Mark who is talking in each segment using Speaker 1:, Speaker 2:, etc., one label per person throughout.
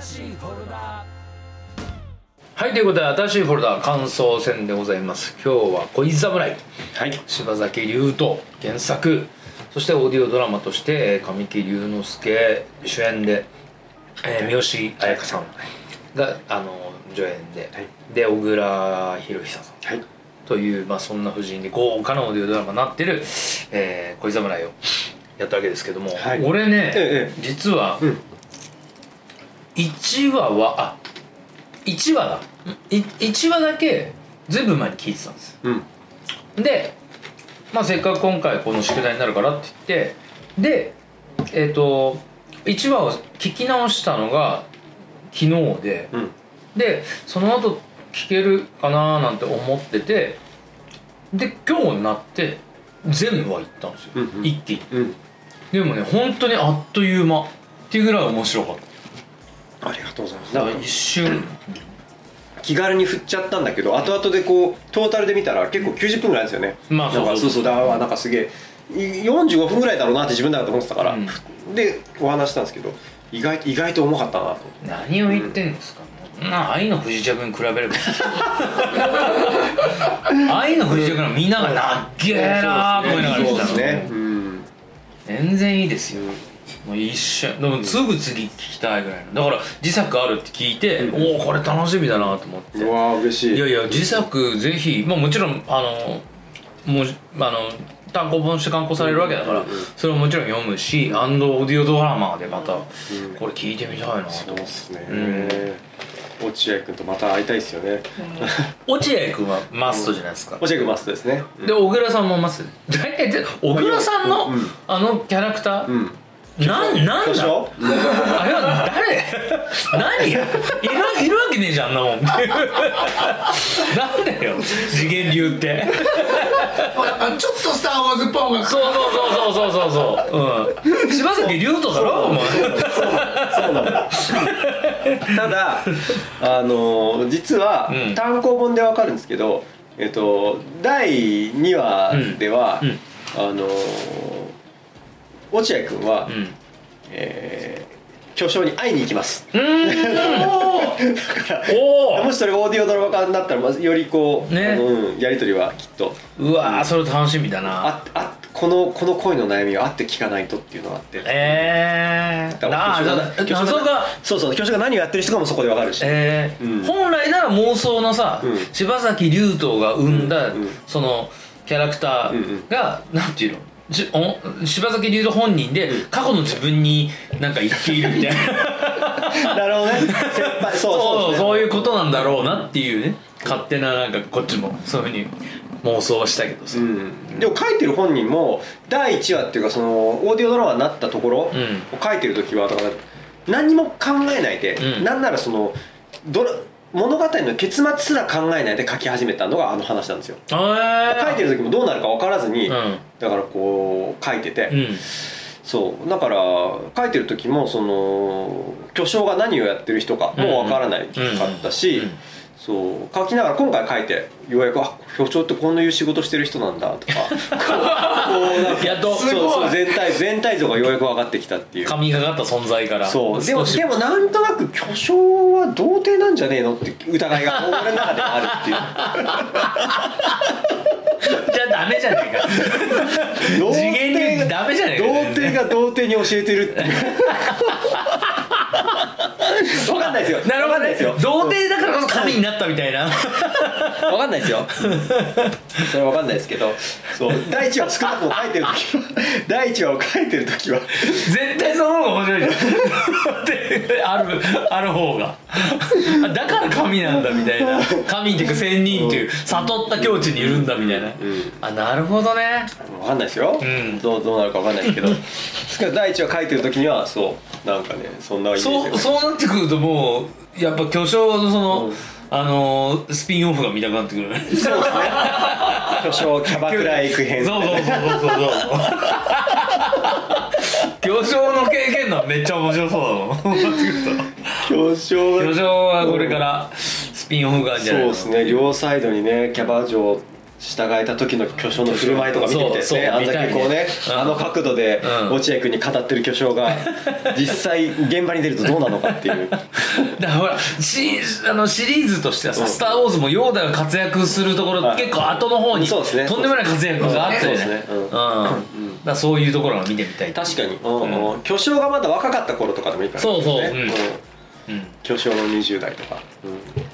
Speaker 1: 新しいフォルダ
Speaker 2: はいということで新しいフォルダ感想戦でございます。今日は恋侍。
Speaker 3: はい。
Speaker 2: 柴崎龍斗原作。そしてオーディオドラマとしてえー神木隆之介主演で、えー三好彩香さん。があの助演で、
Speaker 3: はい。
Speaker 2: で小倉博久さん。
Speaker 3: はい。
Speaker 2: という、まあ、そんな夫人で豪華なオーディオドラマになってる、えー恋侍をやったわけですけども、
Speaker 3: はい。
Speaker 2: 俺ね、
Speaker 3: ええ。
Speaker 2: 実は
Speaker 3: うん
Speaker 2: 1話はあ1話だ。い1話だけずいぶん前に聞いてたんです
Speaker 3: うん。
Speaker 2: で、まあ、せっかく今回この宿題になるからって言ってでえっ、と1話を聞き直したのが昨日で
Speaker 3: うん。
Speaker 2: でその後聞けるかななんて思っててで今日になって全部は行ったんですよ、
Speaker 3: うんうん。
Speaker 2: 一気に。
Speaker 3: うん。
Speaker 2: でもね本当にあっという間っていうぐらい面白かっ
Speaker 3: ありがとうございます。
Speaker 2: た
Speaker 3: なんか
Speaker 2: 一瞬
Speaker 3: 気軽に振っちゃったんだけど後々でこうトータルで見たら結構90分ぐらいですよね。
Speaker 2: まあそうそう
Speaker 3: そう。だわなんかすげえ。い45分ぐらいだろうなって自分だと思ってたから、
Speaker 2: うん。
Speaker 3: でお話したんですけど意外意外と重かったなと。
Speaker 2: 何を言ってんですか、な愛の不時着に比べれば。愛の不時着のみんながなっけーなーと思い
Speaker 3: うですね。うん。
Speaker 2: 全然いいですよもう一瞬でもすぐ次聞きたいぐらいの。だから自作あるって聞いて、
Speaker 3: うん。
Speaker 2: おおこれ楽しみだなと思って。
Speaker 3: うわー嬉しい。
Speaker 2: いやいや自作ぜひ、まあ、もちろんあのもうあの単行本して刊行されるわけだから、それももちろん読むし、アンドオーディオドラマでまた
Speaker 3: うん。
Speaker 2: これ聞いてみたいなと。
Speaker 3: そうですね、
Speaker 2: うん。
Speaker 3: 落合君とまた会いたいですよね。
Speaker 2: 落合君はマストじゃないですか、
Speaker 3: 落合君マストですね。
Speaker 2: で小倉さんもマスト。大体で小倉さんの、
Speaker 3: うん。
Speaker 2: あのキャラクター、
Speaker 3: うん
Speaker 2: なんなんだ？
Speaker 3: でしょ？
Speaker 2: あれは誰？何や？いるいるわけねえじゃんあんなもん。なんだよ？次元流って。
Speaker 1: ちょっとスター・ウォーズっぽい方が
Speaker 2: そうそうそうそうそうそう。うん。柴崎龍斗だろお前。
Speaker 3: そうなのただあの実は
Speaker 2: うん。
Speaker 3: 単行本でわかるんですけど、えっと第2話では、
Speaker 2: うんうん。
Speaker 3: あの落合君は、
Speaker 2: うん。
Speaker 3: えー巨匠に会いに行きます。
Speaker 2: うーん。お
Speaker 3: もしそれがオーディオドラマ化になったらまずよりこう、
Speaker 2: ね。
Speaker 3: うんやり取りはきっと。
Speaker 2: おうわーそれ楽しみだな。
Speaker 3: ああこのこの恋の悩みをあって聞かないとっていうのがあって。
Speaker 2: えー、なあ謎が。
Speaker 3: そうそう巨匠が何をやってる人かもそこでわかるし、
Speaker 2: えー。
Speaker 3: うん。
Speaker 2: 本来なら妄想のさ、
Speaker 3: うん。
Speaker 2: 柴崎龍斗が生んだ、
Speaker 3: うんうん
Speaker 2: そのキャラクターが、なんていうの？しお柴崎龍斗本人で過去の自分になんか言っているみたいな。
Speaker 3: なるほどね。先輩そう
Speaker 2: そう
Speaker 3: そう
Speaker 2: そういうことなんだろうなっていうね。勝手ななんかこっちもそういうふうに妄想はしたけどさ、
Speaker 3: うん、でも書いてる本人も第1話っていうかそのオーディオドラマになったところを
Speaker 2: うん。
Speaker 3: 書いてる時はだから何にも考えないで、
Speaker 2: うん。
Speaker 3: なんならそのドラ物語の結末すら考えないで書き始めたのがあの話なんですよ。
Speaker 2: あ
Speaker 3: 書いてる時もどうなるか分からずに、
Speaker 2: うん
Speaker 3: だからこう書いてて、
Speaker 2: うん。
Speaker 3: そう。だから書いてる時もその巨匠が何をやってる人かも分からないかったし、
Speaker 2: うんうん。
Speaker 3: そう。書きながら今回書いてようやくあ巨匠ってこういう仕事してる人なんだと か。
Speaker 2: やっと。
Speaker 3: そう全体全体像がようやく分かってきたっていう。
Speaker 2: 神がかった存在から。
Speaker 3: そう。でもでもなんとなく巨匠は童貞なんじゃねえのって疑いが俺の中であるっていう
Speaker 2: あダメじゃねえか
Speaker 3: 童
Speaker 2: 次元に
Speaker 3: 貞
Speaker 2: ダメじゃねえか。
Speaker 3: 童貞が童貞に教えてるっていう。分かんないですよ。
Speaker 2: なるほどね
Speaker 3: 分かんないですよ。
Speaker 2: 童貞だからこそ神になったみたいな
Speaker 3: 分かんないですよ。それは分かんないですけど。そう。第一話を少なくとも書いてる時は第一話を書いてる時は。
Speaker 2: 絶対その方が面白いじゃん。で あるある方が。あだから神なんだみたいな。神っていうか仙人っていう悟った境地にいるんだみたいな、
Speaker 3: ん。
Speaker 2: あなるほどね。
Speaker 3: 分かんないですよ、
Speaker 2: ん。
Speaker 3: どうどうなるか分かんないですけど。ですから第一話書いてる時にはそう。なんかねそんな
Speaker 2: そう
Speaker 3: が
Speaker 2: そうなってくるともうやっぱ巨匠のその、
Speaker 3: うん
Speaker 2: あのースピンオフが見たくなってくる。ね
Speaker 3: そうですね。巨匠キャバクラ行く編
Speaker 2: そうそうそうそうそう。巨匠の経験談めっちゃ面白そうだもん。
Speaker 3: 巨匠が
Speaker 2: 巨匠はこれからスピンオフがあるんじゃないの
Speaker 3: そうですね。両サイドにねキャバ嬢従えた時の巨匠の振る舞いとか見てみたいですね
Speaker 2: そうそう
Speaker 3: あんだけこうねあの角度で
Speaker 2: うん。
Speaker 3: 落合君に語ってる巨匠が 実際現場に出るとどうなのかっていう。
Speaker 2: だからほらシあのシリーズとしてはさ「
Speaker 3: うん。
Speaker 2: スター・ウォーズ」もヨーダが活躍するところ、
Speaker 3: はい。
Speaker 2: 結構後の方に
Speaker 3: そうですね。
Speaker 2: とんでもない活躍があったよね。
Speaker 3: そうですね。うん。
Speaker 2: うん。だそういうところが見てみたい。
Speaker 3: 確かに、
Speaker 2: うん
Speaker 3: うん。巨匠がまだ若かった頃とかでもいいから
Speaker 2: そうそう。
Speaker 3: ね
Speaker 2: うん。
Speaker 3: ん。
Speaker 2: うん。
Speaker 3: 巨匠の20代とか、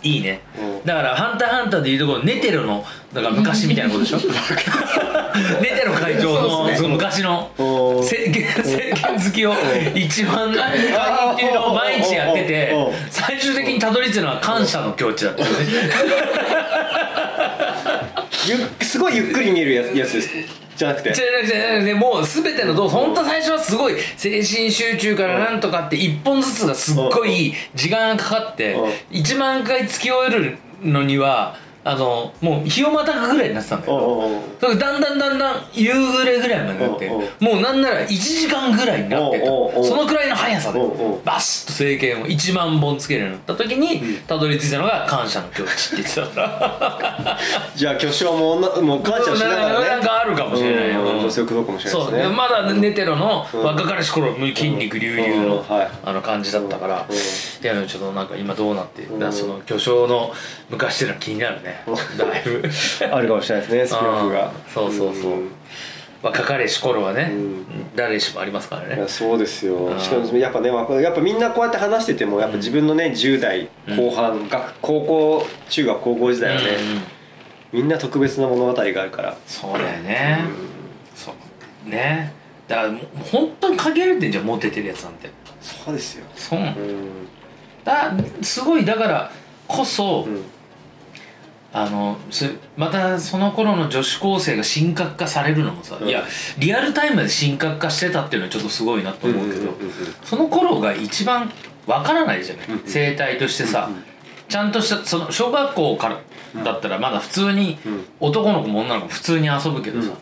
Speaker 2: いいね。
Speaker 3: うん。
Speaker 2: だから「ハンターハンター」でいうところネテロのだから昔みたいなことでしょ？ネテロ会長のその昔の政権 好きを一番何かっていうのを毎日やってて最終的にたどり着いたのは感謝の境地だったよね
Speaker 3: ゆっすごいゆっくり見えるやつ やつです。じゃなくて。
Speaker 2: じゃなくてねもう全ての動作本当最初はすごい精神集中からなんとかって一本ずつがすっごい時間がかかって
Speaker 3: うん。
Speaker 2: 1万回突き終えるのにはあのもう日をまたぐぐらいになってたんだよ
Speaker 3: おうおうおう。
Speaker 2: それだんだんだんだん夕暮れぐらいまでなってもうなんなら1時間ぐらいになってそのくらいの速さでバシッと政権を1万本つけるようになった時にたどり着いたのが感謝の境地って言ってた。か ら
Speaker 3: じゃあ巨匠も女もう感謝しながらね。
Speaker 2: なんかあるかもしれないよ。
Speaker 3: うん女性くかもしれない
Speaker 2: そう。
Speaker 3: ですね
Speaker 2: まだネテロの若かりし頃筋肉隆々のあの感じだったから。
Speaker 3: うん
Speaker 2: いやちょっとなんか今どうなってその巨匠の昔っていうのは気になるねだいぶ。
Speaker 3: あるかもしれないですねスピンオフが。
Speaker 2: そうそうそう。ん。若かりし頃はね
Speaker 3: うん。
Speaker 2: 誰しもありますからね。
Speaker 3: そうですよ。
Speaker 2: うん
Speaker 3: しかもやっぱねまあやっぱみんなこうやって話しててもやっぱ自分のね10代後半学高校中学高校時代はね
Speaker 2: うんうん
Speaker 3: みんな特別な物語があるから。
Speaker 2: そうだよね。そう。ね。だからもう本当に限られてんじゃんモテてるやつなんて。
Speaker 3: そうですよ。
Speaker 2: そう。
Speaker 3: うん。
Speaker 2: だすごいだからこそ、
Speaker 3: うん
Speaker 2: あのすまたその頃の女子高生が神格化されるのもさ、
Speaker 3: うん。
Speaker 2: いやリアルタイムで神格化してたっていうのはちょっとすごいなと思うけど、その頃が一番わからないじゃない、生態としてさ、ちゃんとしたその小学校からだったらまだ普通に
Speaker 3: うん。
Speaker 2: 男の子も女の子も普通に遊ぶけどさ、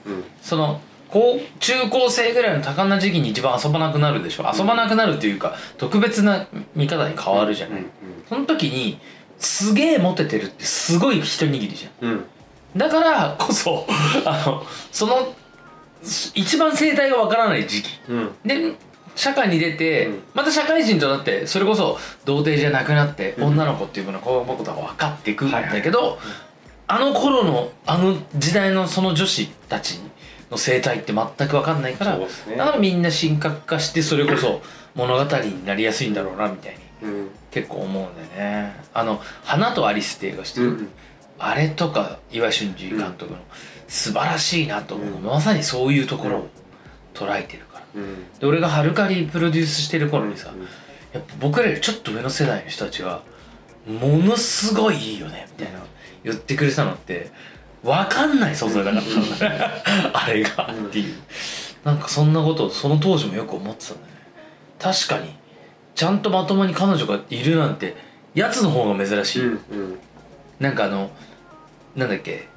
Speaker 2: その高中高生ぐらいの多感な時期に一番遊ばなくなるでしょ？遊ばなくなるっていうか特別な見方に変わるじゃない、
Speaker 3: うん。
Speaker 2: その時にすげえモテてるってすごい一握りじゃん。
Speaker 3: うん。
Speaker 2: だからこそ あのその一番生態がわからない時期。
Speaker 3: うん。
Speaker 2: で社会に出て、
Speaker 3: うん。
Speaker 2: また社会人となってそれこそ童貞じゃなくなって、女の子っていうものがこういうことが分かっていくんだけど、あの頃のあの時代のその女子たちの生態って全く分かんないから、
Speaker 3: ね。
Speaker 2: だからみんな神格化してそれこそ物語になりやすいんだろうなみたいに。
Speaker 3: うん
Speaker 2: 結構思うんだよね。あの「花とアリス」って映画してる、
Speaker 3: うん
Speaker 2: あれとか岩井俊二監督の素晴らしいなと思う、
Speaker 3: うん。
Speaker 2: まさにそういうところを捉えてるから。
Speaker 3: うん。
Speaker 2: で俺がハルカリプロデュースしてる頃にさ、
Speaker 3: うん
Speaker 2: やっぱ僕らよりちょっと上の世代の人たちがものすごいいいよねみたいな言ってくれてたのって分かんない存在だから。ね あれがっていう。なんかそんなことをその当時もよく思ってたんだよね。確かにちゃんとまともに彼女がいるなんてやつの方が珍しい、
Speaker 3: うんうん。
Speaker 2: なんかあのなんだっけ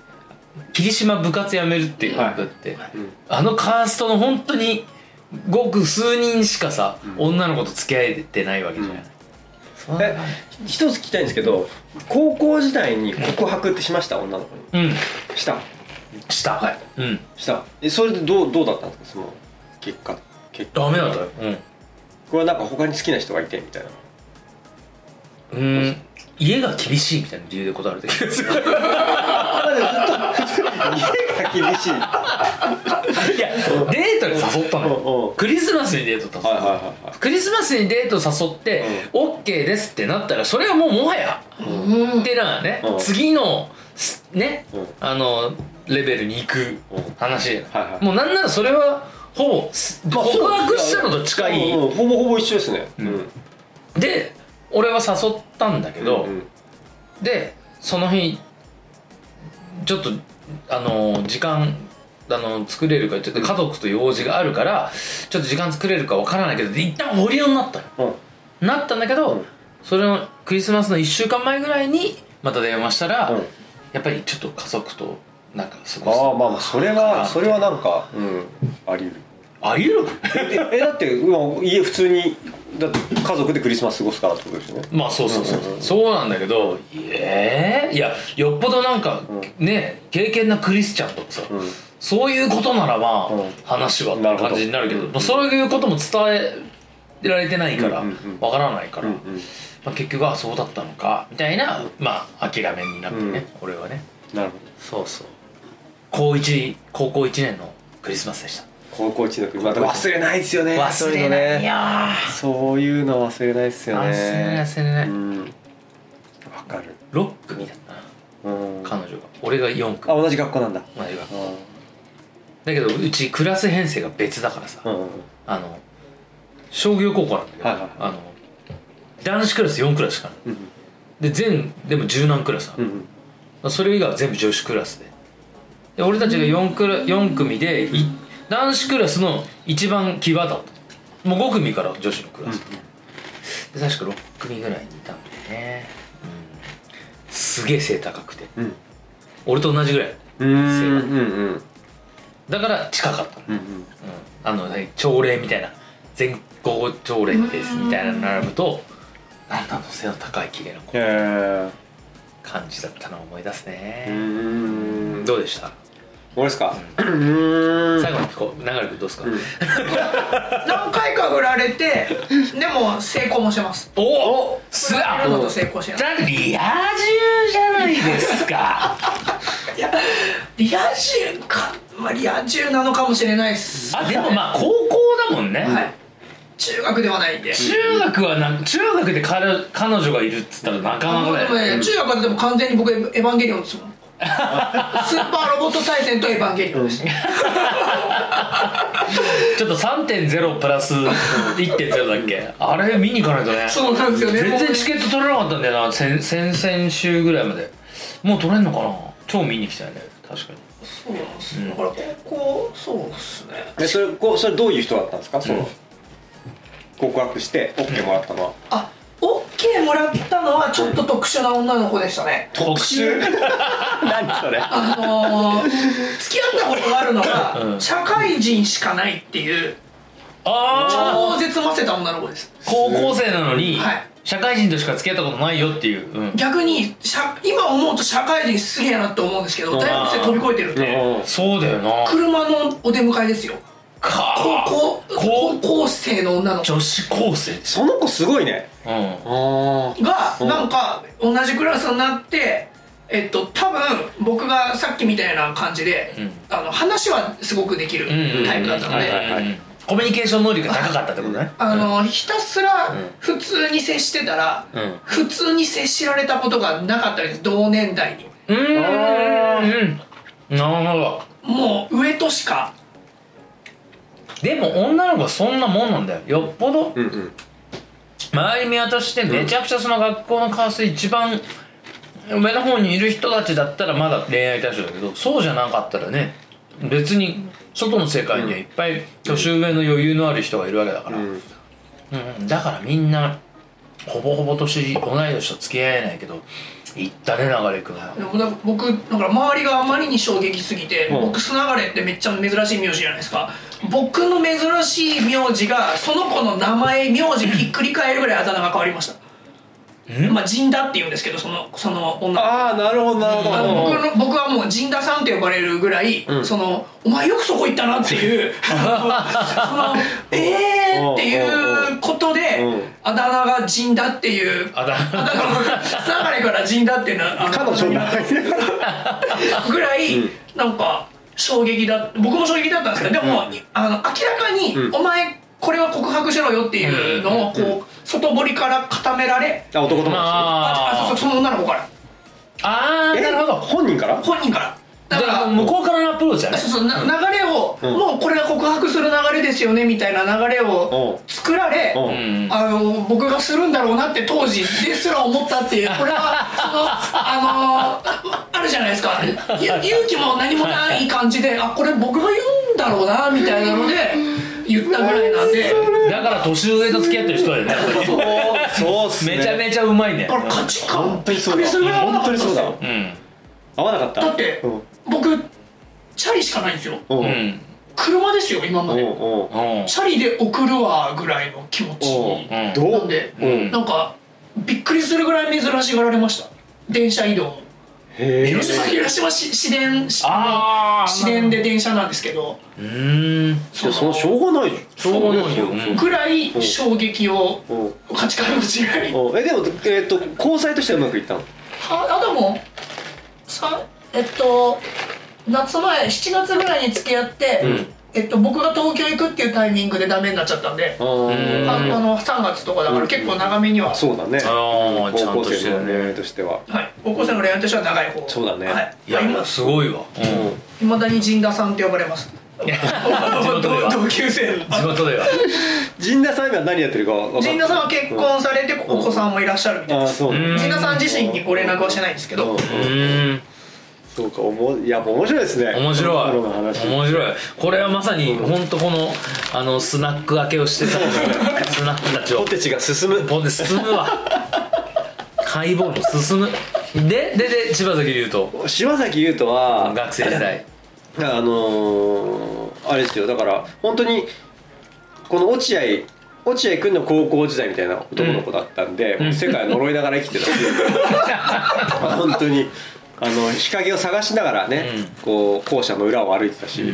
Speaker 2: 霧島部活やめるっていうのがあって、
Speaker 3: うん。
Speaker 2: あのカーストの本当にごく数人しかさ、
Speaker 3: うん。
Speaker 2: 女の子と付き合えてないわけじゃない、
Speaker 3: うん。え一つ聞きたいんですけど高校時代に告白ってしました女の子に。
Speaker 2: うん。
Speaker 3: した？
Speaker 2: した。はい。うん。
Speaker 3: した。えそれでどうどうだったんですか？その結果。結果。
Speaker 2: ダメだった。ようん
Speaker 3: これはなんか他に好きな人がいてみたいな。
Speaker 2: うーん。家が厳しいみたいな理由で断られた気がする。
Speaker 3: 家が厳しい。
Speaker 2: いやデートに誘ったのクリスマスにデート誘ったの。
Speaker 3: はいはい
Speaker 2: クリスマスにデート誘って OK ですってなったらそれはもうもはやってなね。
Speaker 3: うん。
Speaker 2: 次のすね
Speaker 3: うん。
Speaker 2: あのレベルに行く
Speaker 3: うん。
Speaker 2: 話。
Speaker 3: はいはい。
Speaker 2: もうなんならそれはほぼ告白したのと近い。
Speaker 3: うんうんほぼほぼ一緒ですね。
Speaker 2: うん。で俺は誘ったんだけど、
Speaker 3: うん。
Speaker 2: でその日ちょっとあの時間あの作れるかちょっと家族と用事があるからちょっと時間作れるかわからないけど一旦保留になったの。
Speaker 3: うん。
Speaker 2: なったんだけど、
Speaker 3: うん。
Speaker 2: それのクリスマスの1週間前ぐらいにまた電話したら、
Speaker 3: うん。
Speaker 2: やっぱりちょっと家族となんか過ごす。
Speaker 3: ああまあまあそれはそれはなんかうんあり得る
Speaker 2: あり得る
Speaker 3: ええだって今家普通にだって家族でクリスマス過ごすからってことですよね。
Speaker 2: まあそうそうそう、
Speaker 3: うんうんうん。
Speaker 2: そうなんだけどええいやよっぽどなんか、ね経験なクリスチャンとかさ、
Speaker 3: うん。
Speaker 2: そういうことならまあ、
Speaker 3: うん。
Speaker 2: 話はって感じになるけど
Speaker 3: うん
Speaker 2: まあそういうことも伝えられてないからわ、
Speaker 3: うんうんうん。
Speaker 2: からないから、
Speaker 3: うんうん。
Speaker 2: まあ、結局あそうだったのかみたいなまあ諦めになってね、
Speaker 3: うん。
Speaker 2: 俺はね。
Speaker 3: なるほど。
Speaker 2: そうそう。高一高校1年のクリスマスでした
Speaker 3: 高校一の国また忘れないですよね。
Speaker 2: 忘れない。よ
Speaker 3: そういうの忘れないですよね。
Speaker 2: 忘れない忘れない。
Speaker 3: うん。わかる。
Speaker 2: 6組だったな。
Speaker 3: うん。
Speaker 2: 彼女が。俺が4
Speaker 3: あ
Speaker 2: 組
Speaker 3: 同じ学校なんだ。
Speaker 2: 同じ学
Speaker 3: う
Speaker 2: だけどうちクラス編成が別だからさ、
Speaker 3: んうん
Speaker 2: あの商業高校なんだけど、
Speaker 3: はいはい
Speaker 2: あの男子クラス4クラスしかな。い
Speaker 3: うん。
Speaker 2: で全でも十何クラスなの、
Speaker 3: うん
Speaker 2: それ以外は全部女子クラスで。で俺たちが 4, クラ4組でい男子クラスの一番際だった。もう5組から女子のクラス、で確か6組ぐらいにいたんだよね、うん、すげえ背高くて。
Speaker 3: うん。
Speaker 2: 俺と同じぐらい。
Speaker 3: うんうんうん
Speaker 2: だから近かったの、
Speaker 3: うん
Speaker 2: うん、あのね朝礼みたいな。全校朝礼ですみたいなの並ぶとなんだあの背の高い綺麗な子感じだったのを思い出すね、
Speaker 3: うん。
Speaker 2: どうでした？
Speaker 3: 俺ですか？うん。
Speaker 2: 最後にこう。流れてどうですか、
Speaker 3: うん。
Speaker 1: 何回か振られてでも成功もしてます。
Speaker 2: おお。す
Speaker 1: 振られるのと
Speaker 2: あ
Speaker 1: 成功してます。
Speaker 2: だリア充じゃないですか。
Speaker 1: いやリア充か、まあ、リア充なのかもしれないっす。
Speaker 2: あでもまあ高校だもんね、
Speaker 1: はい。中学ではないんで。
Speaker 2: 中学はな中学で彼彼女がいるっつったらなかなかだよ
Speaker 1: ね中学はでも完全に僕エヴァンゲリオンですもんスーパーロボット対戦とエヴァンゲリオンです、
Speaker 2: ちょっと3.0プラス1.0だっけ？あれ見に行かないとね。
Speaker 1: そうなんですよね。
Speaker 2: 全然チケット取れなかったんだよな。先先々週ぐらいまで。もう取れんのかな？超見に来たよね。確かに。
Speaker 1: そうなんですよ。だから高校そうっすね。
Speaker 3: えそれこうそれどういう人だったんですか？その告白して OK もらったのは。
Speaker 1: あオッケーもらったのはちょっと特殊な女の子でしたね。
Speaker 2: 特殊？
Speaker 3: 何それ？
Speaker 1: あのー、付き合ったことがあるのが、
Speaker 2: うん。
Speaker 1: 社会人しかないっていう
Speaker 2: ああ
Speaker 1: 超絶ませた女の子です。
Speaker 2: 高校生なのに、
Speaker 1: はい。
Speaker 2: 社会人としか付き合ったことないよっていう、うん。
Speaker 1: 逆に社今思うと社会人すげえなって思うんですけど大学生飛び越えてるん。で
Speaker 2: そうだよな。
Speaker 1: 車のお出迎えですよ。
Speaker 2: か。
Speaker 1: 高校
Speaker 2: 高
Speaker 1: 高校生の女の子。
Speaker 2: 女子高生。
Speaker 3: その子すごいね
Speaker 1: が
Speaker 3: うん。
Speaker 1: なんか同じクラスになってえっと多分僕がさっきみたいな感じで、
Speaker 2: うん。
Speaker 1: あの話はすごくできるタイプだったので、
Speaker 2: コミュニケーション能力が高かったってことね。
Speaker 1: あのひたすら
Speaker 2: うん。
Speaker 1: 普通に接してたら、
Speaker 2: うん。
Speaker 1: 普通に接しられたことがなかったです。同年代に。
Speaker 2: うーんうん。なるほど。
Speaker 1: もう上としか。
Speaker 2: でも女の子はそんなもんなんだよ。よっぽど。
Speaker 3: うんうん
Speaker 2: 周り見渡してめちゃくちゃその学校のカースト一番上の方にいる人たちだったらまだ恋愛対象だけどそうじゃなかったらね別に外の世界にはいっぱい年上の余裕のある人がいるわけだから、
Speaker 3: うん。
Speaker 2: うん、だからみんなほぼほぼ年同い年と付き合えないけど行ったね流れ君。は
Speaker 1: でもだから僕だから周りがあまりに衝撃すぎて、
Speaker 3: うん。
Speaker 1: 僕スナガレってめっちゃ珍しい名字じゃないですか。僕の珍しい名字がその子の名前名字ひっくり返るぐらいあだ名が変わりました。まあ陣田って言うんですけどそのその女。
Speaker 3: ああなるほどなるほど。
Speaker 1: 僕の僕はもう陣田さんって呼ばれるぐらい、
Speaker 3: うん。
Speaker 1: そのお前よくそこ行ったなっていう。そのえーっていうことで、
Speaker 3: うん
Speaker 1: あだ名が陣田っていう。
Speaker 2: あだ
Speaker 1: あだ名が流れから陣田っていうのはあの
Speaker 3: 彼女。の
Speaker 1: ぐらい、
Speaker 3: うん。
Speaker 1: なんか衝撃だ僕も衝撃だったんですけどでも、あの明らかに、
Speaker 3: うん。
Speaker 1: お前これは告白しろよっていうのをこう、
Speaker 3: うん
Speaker 1: 外堀から固められ
Speaker 3: あ男友達。
Speaker 1: あ。あそうそうその女の子から。
Speaker 3: え
Speaker 2: あーなるほど。
Speaker 3: 本人から
Speaker 1: 本人からだ
Speaker 2: だ
Speaker 1: か
Speaker 2: からら向こうからのアプローチだね。
Speaker 1: そうそうな流れを、
Speaker 3: うん。
Speaker 1: もうこれが告白する流れですよねみたいな流れを作られ、あの僕がするんだろうなって当時ですら思ったっていう これはそのあのあるじゃないですか。ゆ勇気も何もない感じであこれ僕が言うんだろうなみたいなので言ったぐらいなんで。
Speaker 2: だから年上と付き合ってる人だよねやっぱり。
Speaker 3: そうそうっすね。
Speaker 2: めちゃめちゃうまいね。
Speaker 1: これ価値観
Speaker 3: 本当にそうだ。
Speaker 1: びっくりするぐらい合わな
Speaker 3: 本当にそうだ
Speaker 1: かったんですよ。
Speaker 2: うん。
Speaker 3: 合わなかった？
Speaker 1: だって
Speaker 3: うん
Speaker 1: 僕チャリしかないんですよ。
Speaker 3: うん
Speaker 2: う。ん
Speaker 1: 車ですよ今まで。チャリで送るわぐらいの気持ち。なんで
Speaker 3: うん。
Speaker 1: なんかびっくりするぐらい珍しがられました。電車移動。も
Speaker 3: へえ。
Speaker 1: 広島広島市市電市
Speaker 2: あー。
Speaker 1: 市電で電車なんですけど。
Speaker 2: うーん。
Speaker 3: じゃあそのしょうがないじ
Speaker 2: しょうがないよ。うん
Speaker 1: ぐらい衝撃を価値観の違い。
Speaker 3: えでもえっと交際としてはうまくいったの？
Speaker 1: はあでもさえっと夏前7月ぐらいに付き合って、
Speaker 3: うん。
Speaker 1: えっと、僕が東京行くっていうタイミングでダメになっちゃったんで、
Speaker 3: あー。
Speaker 1: ああの3月とかだから結構長めには、
Speaker 3: そうだね。
Speaker 2: あー
Speaker 3: 高
Speaker 2: ちゃん
Speaker 3: 校生の
Speaker 2: としてるね。
Speaker 3: 恋愛としては。
Speaker 1: はい、高校生の恋愛としては長い方。
Speaker 3: そうだね。
Speaker 1: はい、
Speaker 2: いや
Speaker 1: 今
Speaker 2: すごいわ。うん。
Speaker 1: いまだに陣田さんって呼ばれます。
Speaker 2: 地元では。
Speaker 1: 同級生
Speaker 2: 地元では。
Speaker 3: 陣田さん今何やってるか分か
Speaker 1: 陣田さんは結婚されてお子さんもいらっしゃるみたいです。陣田さん自身にご連絡はしてないんですけど。
Speaker 3: うんそうかおもいや面白いですね。
Speaker 2: 面白い。面白い。これはまさに本当このあのスナック明けをしてた スナックたちを。
Speaker 3: ポテチが進む。
Speaker 2: ポンで進むわ。ハイボールも進む。ででで柴崎龍と
Speaker 3: 柴崎優斗は
Speaker 2: 学生時代。
Speaker 3: あのー、あれですよ。だから本当にこの落合落合君の高校時代みたいな男の子だったんで、もう世界を呪いながら生きてたんですよ本当にあの日陰を探しながらね、こう校舎の裏を歩いてたし、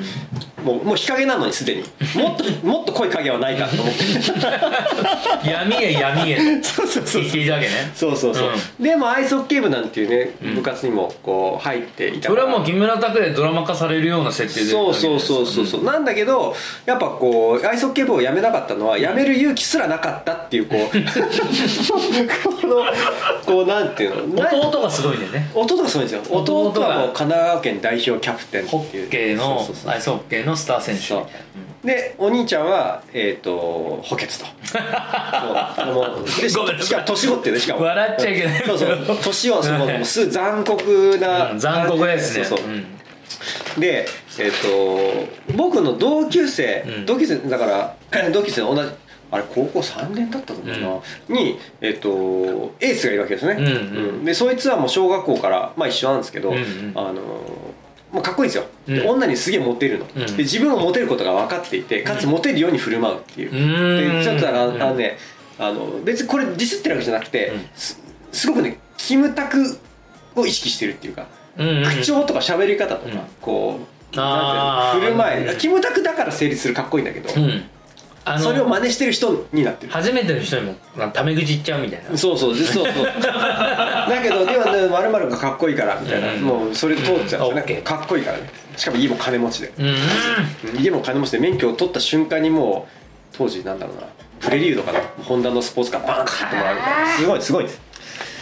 Speaker 3: もうもう日陰なのにすでに。もっと もっと濃い影はないかと思って。
Speaker 2: 闇へ闇へ
Speaker 3: そうそうそう
Speaker 2: 生きていたわけね。
Speaker 3: そうそうそう、でもアイスホッケー部なんていうね、部活にもこう入っていたから。
Speaker 2: それはもう木村拓哉でドラマ化されるような設定で
Speaker 3: そうそうそうそうそう、なんだけどやっぱこうアイスホッケー部を辞めなかったのは辞める勇気すらなかったっていうこう このこうなんていうの？な
Speaker 2: 弟がすごいんだよね。
Speaker 3: 弟がすごいんですよ。弟はもう神奈川県代表キャプテン
Speaker 2: ホッケーの
Speaker 3: そうそうそう。
Speaker 2: アイスホッケーのスター選手みたいな。
Speaker 3: でお兄ちゃんはえっ、と補欠と。そう。もうでしかも年子っていうねしかも。
Speaker 2: 笑っちゃいけない。
Speaker 3: そうそう。年をそのもうすぐ残酷な、
Speaker 2: うん残酷ですね。
Speaker 3: そうそう。
Speaker 2: うん。
Speaker 3: でえっ、と僕の同級生、
Speaker 2: うん。
Speaker 3: 同級生だから 同級生の同じあれ高校3年だったと思うな、に、えっとエースがいるわけですね、
Speaker 2: うんうん。
Speaker 3: でそいつはもう小学校から、まあ、一緒なんですけど、
Speaker 2: うんうん。
Speaker 3: あのまあ、かっこいいんですよ、で
Speaker 2: うん。
Speaker 3: 女にすげえモテるの、
Speaker 2: うん。
Speaker 3: で自分をモテることが分かっていてかつモテるように振る舞うっていう、
Speaker 2: うん。
Speaker 3: でちょっとあの,、ねあの別にこれディスってるわけじゃなくて、
Speaker 2: うん。
Speaker 3: すすごくねキムタクを意識してるっていうか、口調とか喋り方とか、
Speaker 2: うん。
Speaker 3: こうなんていうの振る舞い、
Speaker 2: うん。
Speaker 3: キムタクだから成立するかっこいいんだけど、
Speaker 2: うんあの
Speaker 3: それを真似してる人になってる。
Speaker 2: 初めての人にもタメ口言っちゃうみたいな。
Speaker 3: そうそうでそうそう。だけどではねまるがかっこいいからみたいな、
Speaker 2: うん。
Speaker 3: もうそれで通っちゃうんですよね、
Speaker 2: オッケー。
Speaker 3: かっこいいからね。しかも家も金持ちで。
Speaker 2: うん。
Speaker 3: 家も金持ちで免許を取った瞬間にもう当時なんだろうな。プレリュードかな。ホンダのスポーツカーバーンって買ってもらうからすごいすごいです。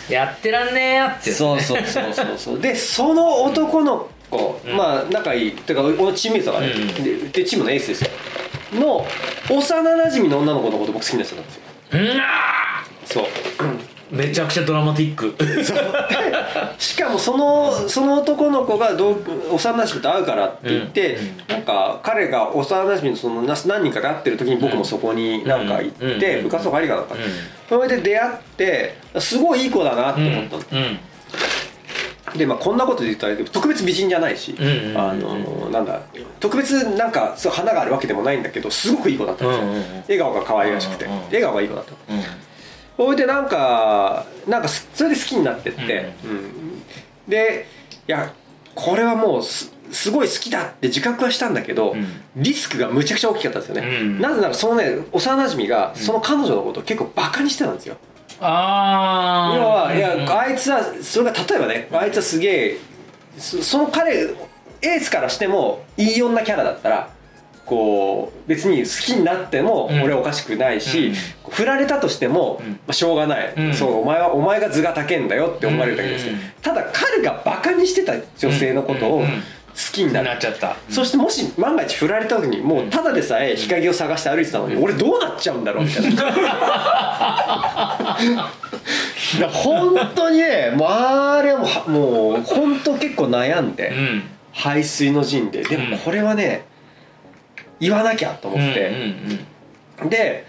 Speaker 2: やってらんねえやって。
Speaker 3: そうそうそうそうそう。でその男の子、
Speaker 2: うん。
Speaker 3: まあ仲いい。てかおチームメイトがね、
Speaker 2: うん。
Speaker 3: ででチームのエースですよの幼なじみの女の子のこと僕好きな人なんですよ。
Speaker 2: うん
Speaker 3: そう。
Speaker 2: めちゃくちゃドラマティック。
Speaker 3: しかもそのその男の子が同幼なじみと会うからって言って、
Speaker 2: うん。
Speaker 3: なんか彼が幼なじみのそのな何人かで会ってる時に僕もそこになんか行って、
Speaker 2: うん。
Speaker 3: 部活とかありかなん。か、それで出会ってすごいいい子だなって思ったの、
Speaker 2: うん
Speaker 3: でまあこんなことで言ったら特別美人じゃないし、特別なんかそう花があるわけでもないんだけどすごくいい子だったんですよ、
Speaker 2: うんうんうん。
Speaker 3: 笑顔が可愛らしくて、
Speaker 2: うんうん
Speaker 3: 笑顔がいい子だった
Speaker 2: うん。
Speaker 3: それでなんかなんかすそれで好きになってって、うんでいやこれはもうすすごい好きだって自覚はしたんだけど、
Speaker 2: うん。
Speaker 3: リスクがむちゃくちゃ大きかったんですよね、
Speaker 2: うん
Speaker 3: なぜならそのね幼なじみがその彼女のことを結構バカにしてたんですよ、
Speaker 2: ああ
Speaker 3: 要は、いやあいつはそれが例えばねあいつはすげえそその彼エースからしてもいい女キャラだったらこう別に好きになっても
Speaker 2: うん。
Speaker 3: 俺おかしくないし、
Speaker 2: うん。
Speaker 3: 振られたとしても、
Speaker 2: うん。
Speaker 3: まあ、しょうがない、
Speaker 2: うん。
Speaker 3: そうお前はお前が図が高えんだよって思われるだけです。ただ彼がバカにしてた女性のことを好きになる、
Speaker 2: なっちゃった。
Speaker 3: そしてもし万が一振られた時にもうただでさえ日陰を探して歩いてたのに俺どうなっちゃうんだろうみたいな。い や本当にねもうあれはもうはもう本当結構悩んで
Speaker 2: うん。
Speaker 3: 排水の陣で。でもこれはね言わなきゃと思って、で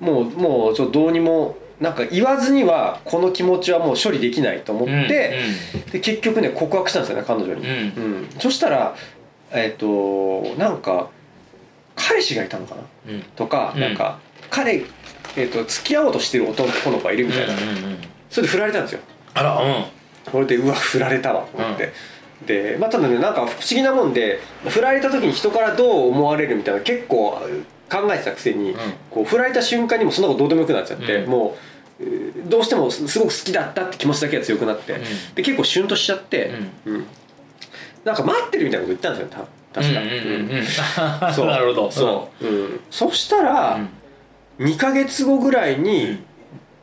Speaker 3: もうもうちょっとどうにもなんか言わずにはこの気持ちはもう処理できないと思って、で結局ね告白したんですよね彼女に、
Speaker 2: うん。
Speaker 3: うん。そしたらえっ、となんか彼氏がいたのかな？
Speaker 2: うん。
Speaker 3: とか、
Speaker 2: うん。
Speaker 3: なんか彼、えー、と付き合おうとしてる男の子がいるみたいな、
Speaker 2: うんうんうん
Speaker 3: それで振られたんですよ。
Speaker 2: あらうん。
Speaker 3: それでうわ振られたわと思って、でまあただねなんか不思議なもんで振られた時に人からどう思われるみたいな結構考えてたくせに、
Speaker 2: ん。
Speaker 3: こう振られた瞬間にもそんなことどうでもよくなっちゃって、
Speaker 2: うん。
Speaker 3: もうえーどうしてもすすごく好きだったって気持ちだけが強くなって、
Speaker 2: ん。
Speaker 3: で結構シュンとしちゃって、うん。なんか待ってるみたいなこと言ったんですよた確か、
Speaker 2: うんうんうんうん。
Speaker 3: そう。
Speaker 2: なるほど。
Speaker 3: そう、うん、そしたら、2ヶ月後ぐらいに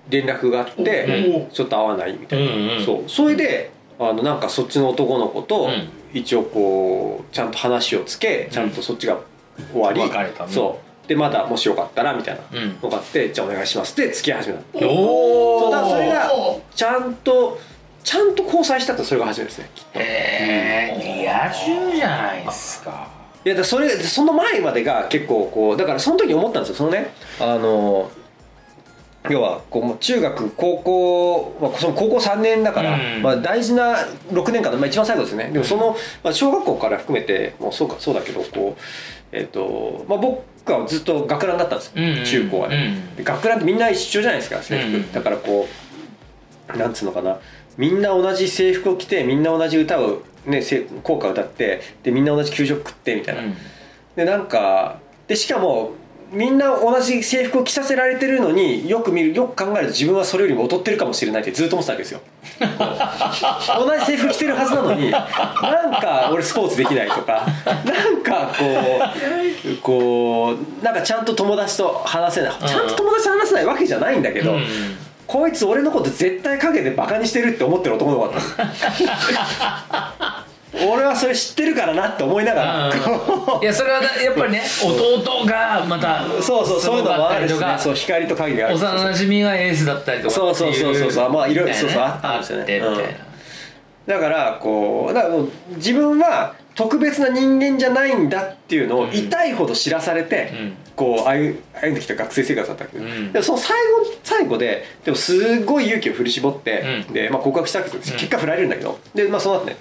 Speaker 3: 連絡があって、ちょっと会わないみたいな、
Speaker 2: うんうん
Speaker 3: そう。それであのなんかそっちの男の子と
Speaker 2: うん。
Speaker 3: 一応こうちゃんと話をつけちゃんとそっちが終わり、
Speaker 2: 別れたの。
Speaker 3: そうでまだもしよかったらみたいな
Speaker 2: うん。
Speaker 3: のがあってじゃあお願いしますって付き合い始めた
Speaker 2: おお
Speaker 3: そうだからそれが
Speaker 1: お
Speaker 3: ちゃんとちゃんと交際したってそれが初めてですねきっと。
Speaker 2: へえリア充じゃないですか。
Speaker 3: いやだからそれその前までが結構こうだからその時思ったんですよ。そのねあの要はこう中学高校、まあ、その高校3年だから、
Speaker 2: うん。
Speaker 3: まあ、大事な6年間の、まあ、一番最後ですね。でもその、まあ、小学校から含めてもうそうかそうだけどこうえっ、と、まあ、僕はずっと学ランだったんですよ、
Speaker 2: うん
Speaker 3: 中高はね、で学ランってみんな一緒じゃないですか制服、
Speaker 2: うん。
Speaker 3: だからこうなんつうのかな。みんな同じ制服を着てみんな同じ歌をねせ校歌を歌ってでみんな同じ給食食ってみたいな、
Speaker 2: うん。
Speaker 3: でなんかでしかもみんな同じ制服を着させられてるのによく見るよく考えると自分はそれよりも劣ってるかもしれないってずっと思ってたわけですよ。同じ制服着てるはずなのになんか俺スポーツできないとかなんかこうこうなんかちゃんと友達と話せない。ちゃんと友達と話せないわけじゃないんだけど、
Speaker 2: うん。
Speaker 3: こいつ俺のこと絶対陰でバカにしてるって思ってる男の子だったの俺はそれ知ってるからなって思いながら、こう
Speaker 2: いやそれはだやっぱりね弟がまた
Speaker 3: そうそうそういうのもあるしね。そう光と影がある。
Speaker 2: 幼馴染がエースだったりとか
Speaker 3: そうそうそうそうそう。まあいろいろそうそうあ
Speaker 2: あってみたいな。
Speaker 3: だからこうだから自分は特別な人間じゃないんだっていうのを
Speaker 2: うん。
Speaker 3: 痛いほど知らされて、
Speaker 2: うん。
Speaker 3: こう歩歩んできた学生生活だったけ。ど、
Speaker 2: うん。
Speaker 3: でもその最後最後ででもすごい勇気を振り絞って、
Speaker 2: うん。
Speaker 3: で、まあ、告白したわけですよ。
Speaker 2: うん。
Speaker 3: 結果振られるんだけど。で、まあ、その後ね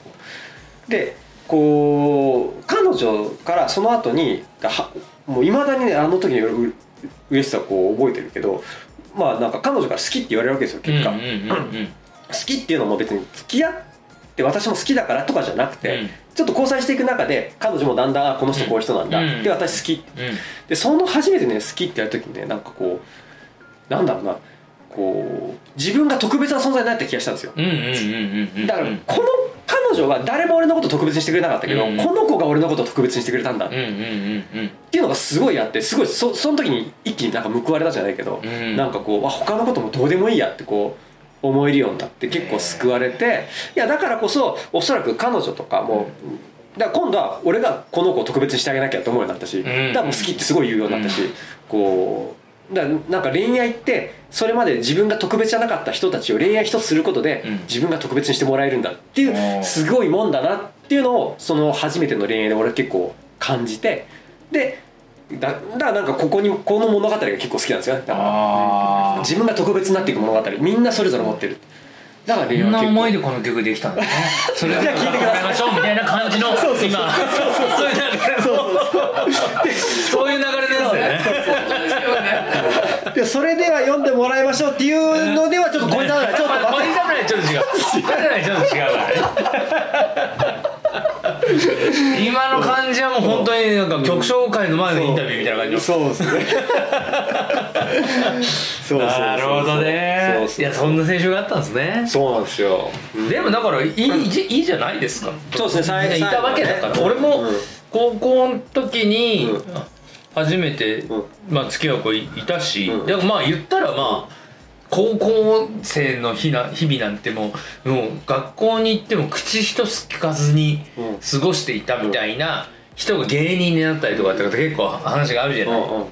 Speaker 3: でこう彼女からその後にはもういまだにねあの時のう嬉しさをこう覚えてるけどまあなんか彼女から好きって言われるわけですよ結果、
Speaker 2: うんうんうんうん。
Speaker 3: 好きっていうのも別に付き合って私も好きだからとかじゃなくて、
Speaker 2: うん。
Speaker 3: ちょっと交際していく中で彼女もだんだんあこの人こういう人なんだ、
Speaker 2: うん。
Speaker 3: で私好き。
Speaker 2: うん。
Speaker 3: でその初めてね好きってやる時にねなんかこうなんだろうなこう自分が特別な存在になった気がしたんですよ。だからこの彼女は誰も俺のこと特別にしてくれなかったけど、
Speaker 2: うん
Speaker 3: この子が俺のことを特別にしてくれたんだっ
Speaker 2: うんうんうんうん。
Speaker 3: ていうのがすごいあってすごいそその時に一気になんか報われたじゃないけど、
Speaker 2: うん。
Speaker 3: なんかこうあ他のこともどうでもいいやってこう思えるようになって結構救われていやだからこそおそらく彼女とかも、だから今度は俺がこの子を特別にしてあげなきゃと思うようになったし、
Speaker 2: ん。
Speaker 3: だからもう好きってすごい言うようになったし、こうだからなんか恋愛ってそれまで自分が特別じゃなかった人たちを恋愛一つすることで
Speaker 2: うん。
Speaker 3: 自分が特別にしてもらえるんだっていうすごいもんだなっていうのをその初めての恋愛で俺は結構感じてでだだからなんかここにこの物語が結構好きなんですよね。だから
Speaker 2: ああ
Speaker 3: 自分が特別になっていく物語。みんなそれぞれ持ってる。だから恋愛は結構。
Speaker 2: 思いでこの曲できたんだね。それを
Speaker 3: じゃあ聞いてください。
Speaker 2: ましょうみたいな感じの今。そういう流れそういう流れですね
Speaker 1: で
Speaker 3: それでは読んでもらいましょうっていうのではちょっとこれだからちょっと待って。
Speaker 2: ポイントないちょっと違うポイントないちょっと違う今の感じはもう本当になんか曲紹介の前のインタビューみたいな感じの。
Speaker 3: そうですね。そう
Speaker 2: なるほどね。
Speaker 3: そうそう
Speaker 2: いやそんな選手があったんですね。
Speaker 3: そうなんですよ。
Speaker 2: でもだからいいいいじいいじゃないですか。
Speaker 3: そうですね。最
Speaker 2: いたわけだから、俺も
Speaker 3: うん。
Speaker 2: 高校の時に
Speaker 3: うん
Speaker 2: 初めて、
Speaker 3: うん。
Speaker 2: まあ、付き合う子いいたし、
Speaker 3: うん。
Speaker 2: でもまあ言ったらまあ高校生の日な日々なんてもうもう学校に行っても口一つ聞かずに
Speaker 3: うん。
Speaker 2: 過ごしていたみたいな人が芸人になったりとかって結構話があるじゃない、
Speaker 3: うん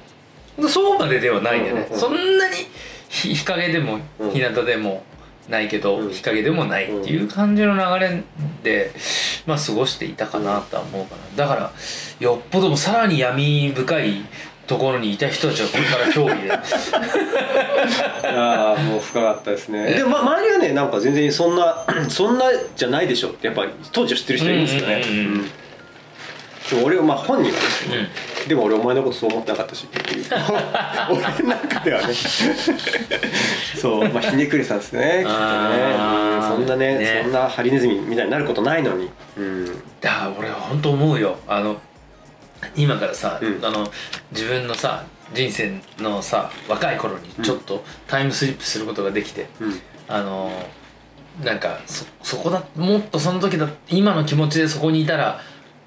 Speaker 3: うん。
Speaker 2: そうまでではないんだよね、
Speaker 3: うんうんうん。
Speaker 2: そんなに日日陰でも
Speaker 3: うん。
Speaker 2: 日向でもないけど、
Speaker 3: うん。
Speaker 2: 日陰でもないっていう感じの流れで、まあ過ごしていたかなとは思うかな。だからよっぽどもさらに闇深いところにいた人たちはこれから競技で。
Speaker 3: いやーもう深かったですね。でも、ま、周りはねなんか全然そんな そんなじゃないでしょってやっぱ当時を知ってる人いるんですよね、
Speaker 2: うんうん
Speaker 3: まあ本人はね、でも俺お前のことそう思ってなかったし。っていう俺の中ではね。そうまあひねくれさんですね。きっとね。そんなね
Speaker 2: ね。
Speaker 3: そんなハリネズミみたいになることないのに。うん。
Speaker 2: 俺は本当思うよ。あの今からさ、
Speaker 3: うん。
Speaker 2: あの自分のさ人生のさ若い頃にちょっとタイムスリップすることができて、
Speaker 3: うん。
Speaker 2: あのなんかそそこだもっとその時だ今の気持ちでそこにいたら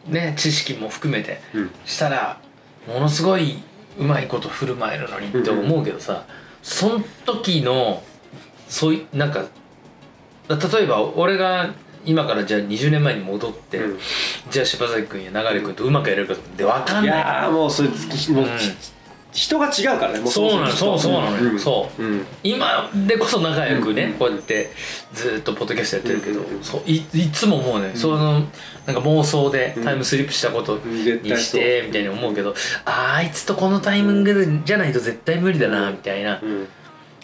Speaker 2: ね知識も含めて
Speaker 3: うん。
Speaker 2: したらものすごいうまいこと振る舞えるのにって思うけどさ、その時のそういうなんか例えば俺が今からじゃあ20年前に戻って、
Speaker 3: うん。
Speaker 2: じゃあ柴崎君や流君とうまくやれるかって分かん
Speaker 3: い
Speaker 2: ない。
Speaker 3: やーもうそれもう、
Speaker 2: うん
Speaker 3: 人が違うからねも
Speaker 2: そうなのそうそうなのよ、
Speaker 3: ん。
Speaker 2: そう。
Speaker 3: うん。
Speaker 2: 今でこそ仲良くね、
Speaker 3: うん
Speaker 2: こうやってずっとポッドキャストやってるけど、
Speaker 3: うん。
Speaker 2: そういいつももうね、そのなんか妄想でタイムスリップしたことにしてみたいに思うけど、あいつとこのタイミングじゃないと絶対無理だなみたいな、
Speaker 3: うん。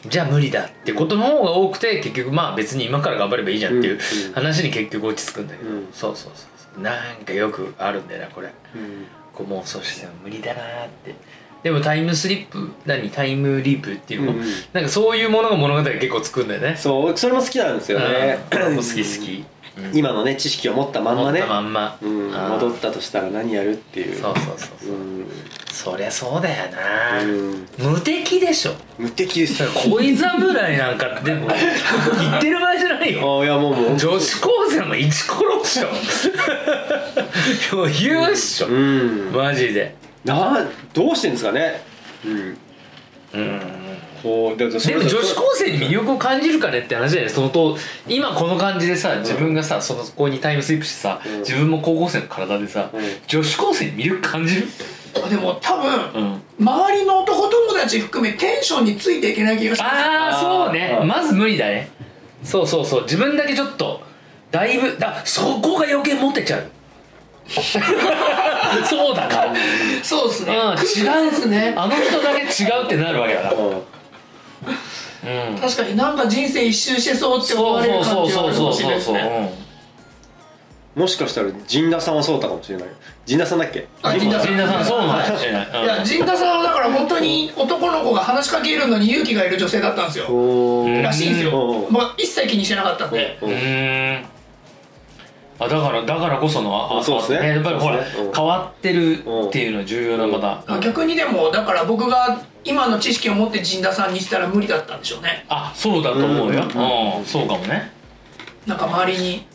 Speaker 2: じゃあ無理だってことの方が多くて結局まあ別に今から頑張ればいいじゃんっていう話に結局落ち着くんだけど、
Speaker 3: うん。
Speaker 2: そうそうそうなんかよくあるんだよなこれ。
Speaker 3: うん。
Speaker 2: こう妄想しても無理だなーってでもタイムスリップ何？タイムリープっていうの？も、
Speaker 3: うん。
Speaker 2: なんかそういうものが物語結構作るんだよね。
Speaker 3: そうそれも好きなんですよね。
Speaker 2: 好き好き、うん。
Speaker 3: 今のね知識を持ったまんまね。
Speaker 2: 持ったまんま、
Speaker 3: うん、戻ったとしたら何やるっていう。
Speaker 2: そうそうそうそう。
Speaker 3: うん、
Speaker 2: そりゃそうだよな、
Speaker 3: うん、
Speaker 2: 無敵でしょ。
Speaker 3: 無敵です。よ
Speaker 2: 恋侍なんかでも言ってる場合じゃないよ。
Speaker 3: あいやもうもう。
Speaker 2: 女子高生も一コロっしょ。余裕っしょ。
Speaker 3: うん。
Speaker 2: マジで
Speaker 3: などうしてんですかね？うん。
Speaker 2: うん。
Speaker 3: こうでも
Speaker 2: でも女子高生に魅力を感じるかねって話だよねそのと今この感じでさ自分がさそのそこにタイムスリップしてさ、
Speaker 3: うん。
Speaker 2: 自分も高校生の体でさ、
Speaker 3: うん。
Speaker 2: 女子高生に魅力感じる？
Speaker 1: でも多分、
Speaker 2: うん。
Speaker 1: 周りの男友達含めテンションについていけない気がします。
Speaker 2: ああ
Speaker 3: あー。
Speaker 2: そうね。
Speaker 3: うん。
Speaker 2: まず無理だね。そうそうそう。自分だけちょっとだいぶだそこが余計モテちゃう そうだから
Speaker 1: そうですね、
Speaker 2: うん、違う
Speaker 1: ですね。
Speaker 2: あの人だけ違うってなるわけだから。
Speaker 3: うん。
Speaker 2: うん。
Speaker 1: 確かになんか人生一周してそうって思
Speaker 2: そう
Speaker 1: われる
Speaker 2: そうそう
Speaker 1: 感じはあるかもしれないです
Speaker 2: そう
Speaker 1: ね
Speaker 3: もしかしたら陣田さんはそうだかもしれない。よ陣田さんだっけ？
Speaker 1: あ陣田さん。
Speaker 2: 陣田さんそうかもしれない。
Speaker 1: いや陣田さんはだから本当に男の子が話しかけるのに勇気がいる女性だったんですよ。らしいんですよ。
Speaker 3: うん。
Speaker 1: まあ一切気にしてなかったんで。
Speaker 2: うんうーんあだからだからこそのああ
Speaker 3: そうですね
Speaker 2: やっぱりほら
Speaker 3: ね。うん。
Speaker 2: 変わってるっていうのは重要なまた
Speaker 1: あ逆にでもだから僕が今の知識を持って陣田さんにしたら無理だったんでしょうね。
Speaker 2: あそうだと思うよ。
Speaker 3: うん
Speaker 2: うんそうかもね。
Speaker 1: なんか周りに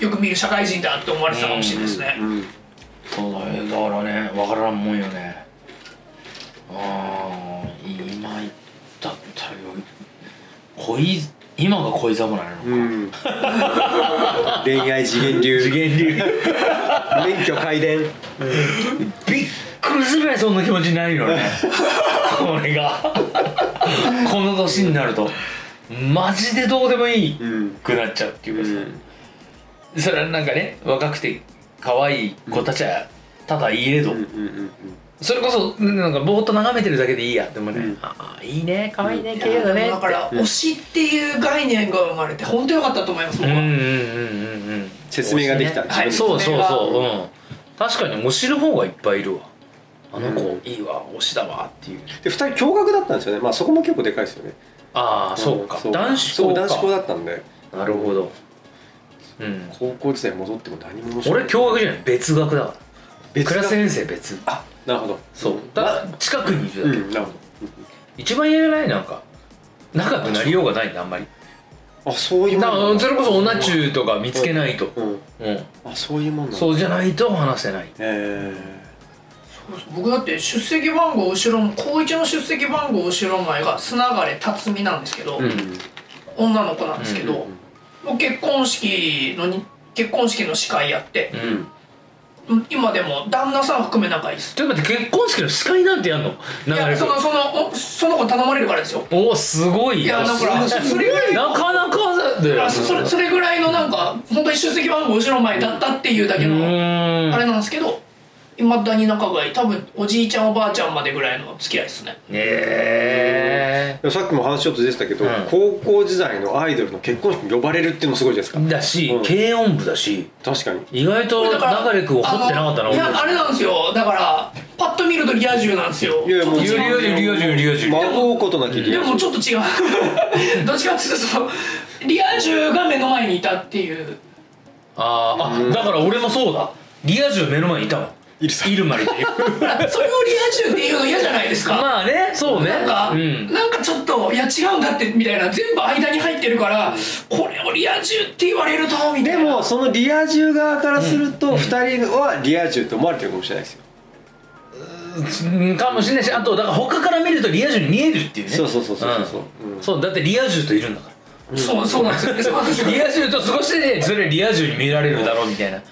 Speaker 1: よく見る社会人だって思われてたかもしれないですね。
Speaker 3: うん
Speaker 2: そうだよだからね分からんもんよね。ああ今言ったったらよ恋今が恋侍なのか、
Speaker 3: うん。恋愛次元流。
Speaker 2: 次元流。
Speaker 3: 免許改伝。
Speaker 2: びっくりするぐらいそんな気持ちになるよね。俺が。この年になると。マジでどうでもいい
Speaker 3: うん。
Speaker 2: くなっちゃうっていうかさ、
Speaker 3: うん。
Speaker 2: それはなんかね若くて可愛い子たちはただいいれど、
Speaker 3: うんうん
Speaker 2: それこそなんかぼーっと眺めてるだけでいいやでもね、
Speaker 3: うん。
Speaker 2: ああいいね。可愛いね。
Speaker 1: い
Speaker 2: 綺麗だね。
Speaker 1: やだから推しっていう概念が生まれて本当良かったと思います僕は。
Speaker 2: うんうんうんうんうん。
Speaker 3: 説明ができた
Speaker 2: ね。
Speaker 1: はい
Speaker 2: そうそうそう。うん。確かに推しの方がいっぱいいるわ。あの子
Speaker 3: うん
Speaker 2: いいわ推しだわっていう。
Speaker 3: で2人共学だったんですよね。まあそこも結構でかいですよね。
Speaker 2: ああそうか。
Speaker 3: ん
Speaker 2: 男子校か。
Speaker 3: そう男子校だったんで。
Speaker 2: なるほど。うん。
Speaker 3: 高校時代戻っても何も面白い。
Speaker 2: 俺共学じゃない。別学だから
Speaker 3: 別学
Speaker 2: クラス編成別。
Speaker 3: あなるほど。
Speaker 2: そう。だから近くにいるだけ、
Speaker 3: うんなるほ
Speaker 2: 一番言えないなんか仲良くなりようがないんだあんまり。
Speaker 3: どあそういうもん
Speaker 2: だ。それこそオナチューとか見つけないと。
Speaker 3: うん。
Speaker 2: うん。
Speaker 3: あそういうもんなんだ。
Speaker 2: そうじゃないと話せない。
Speaker 3: え
Speaker 1: 僕だって出席番号後ろ高1の出席番号後ろ前が砂枯辰巳なんですけど、
Speaker 2: うん。
Speaker 3: え
Speaker 1: 女の子なんですけど、もう結婚式のに結婚式の司会やって
Speaker 2: う、ん
Speaker 1: 今でも旦那さん含め仲いいです。
Speaker 2: ちょっと待って結婚式の司会なんてやんの？
Speaker 1: いやそのそのおその子頼まれるからですよ。
Speaker 2: おおすごい。
Speaker 1: いやだから
Speaker 2: す
Speaker 1: それぐらい
Speaker 2: なかなかだよ
Speaker 1: あそそれそれぐらいのなんか本当に出席番号後ろ前だったっていうだけのあれなんですけどいまだに仲がいい。多分おじいちゃんおばあちゃんまでぐらいの付き合いですね。
Speaker 2: ねえ
Speaker 3: さっきも話ちょっと出てたけど、
Speaker 2: うん。
Speaker 3: 高校時代のアイドルの結婚式に呼ばれるっていうのもすごいじゃないですか。
Speaker 2: だし、
Speaker 3: うん。
Speaker 2: 軽音部だし。
Speaker 3: 確かに。
Speaker 2: 意外と
Speaker 1: だから
Speaker 2: 流れ君を掘ってなかったな
Speaker 1: い
Speaker 2: 俺
Speaker 1: やあれなんですよ。だからパッと見るとリア充なんですよ。
Speaker 3: いやいやもう
Speaker 2: リア充リア充リア充。
Speaker 3: 孫ことなきリ
Speaker 1: で
Speaker 3: ア充。
Speaker 1: もちょっと違う。どっちかっていうとそのリア充が目の前にいたっていう。
Speaker 2: あーあだから俺もそうだ。リア充目の前にいたわ
Speaker 3: いるさ。
Speaker 2: いるまで。
Speaker 1: それをリア充っていうの嫌じゃないですか。
Speaker 2: まあねそうね。
Speaker 1: なんか、
Speaker 2: うん。
Speaker 1: なんかちょっといや違うんだってみたいな全部間に入ってるからこれをリア充って言われるとみた
Speaker 3: で
Speaker 1: いな。
Speaker 3: もそのリア充側からすると2人はリア充って思われてるかもしれないですよ。
Speaker 2: うんかもしれないしあとだから他から見るとリア充に見えるっていうね。
Speaker 3: そうそうそうそうそう
Speaker 2: う。ん。そうだってリア充といるんだから。
Speaker 1: そうそうなんですよ。ねそうなんですよ
Speaker 2: リア充と過ごしてそれリア充に見られるだろうみたいな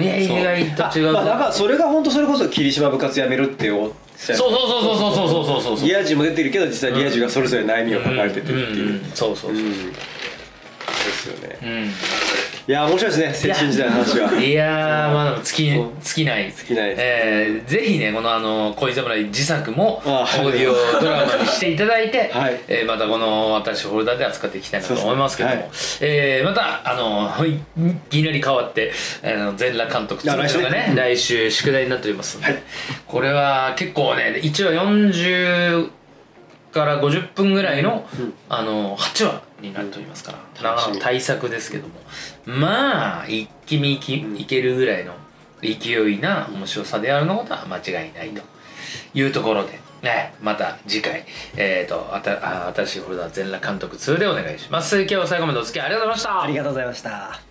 Speaker 2: いや意外と違う
Speaker 3: まあ、だからそれが本当それこそ霧島部活やめるっておっしゃ
Speaker 2: うそうそうそうそうそうそうそうそう。
Speaker 3: リア充も出てるけど実際リア充がそれぞれ悩みを抱えててっていう、
Speaker 2: ん。ん。んそうそうそう。
Speaker 3: うん。ですよね。
Speaker 2: うん
Speaker 3: いや面白いですね青春時代の話は。
Speaker 2: いやーまあ尽き尽きない。
Speaker 3: 尽きない
Speaker 2: えーぜひねこのあの恋侍自作もオーディオドラマにしていただいて、
Speaker 3: はい。
Speaker 2: えーまたこの私フォルダで扱っていきたいなと思いますけども、
Speaker 3: そう
Speaker 2: えーまたあのいいきなり変わってあの全裸監督
Speaker 3: あ来週ね
Speaker 2: がね。来週宿題になっておりますので、
Speaker 3: はい。
Speaker 2: これは結構ね一応40から50分ぐらいの,、あの8話になっておりますから、
Speaker 3: 楽しみ。
Speaker 2: なかなか対策ですけども。まあ一気見いきいけるぐらいの勢いな面白さであるのことは間違いないと。いうところで、ね、また次回、えー、とあたあ新しいフォルダ全裸監督2でお願いします。今日は最後までお付き合いありがとうございました。
Speaker 3: ありがとうございました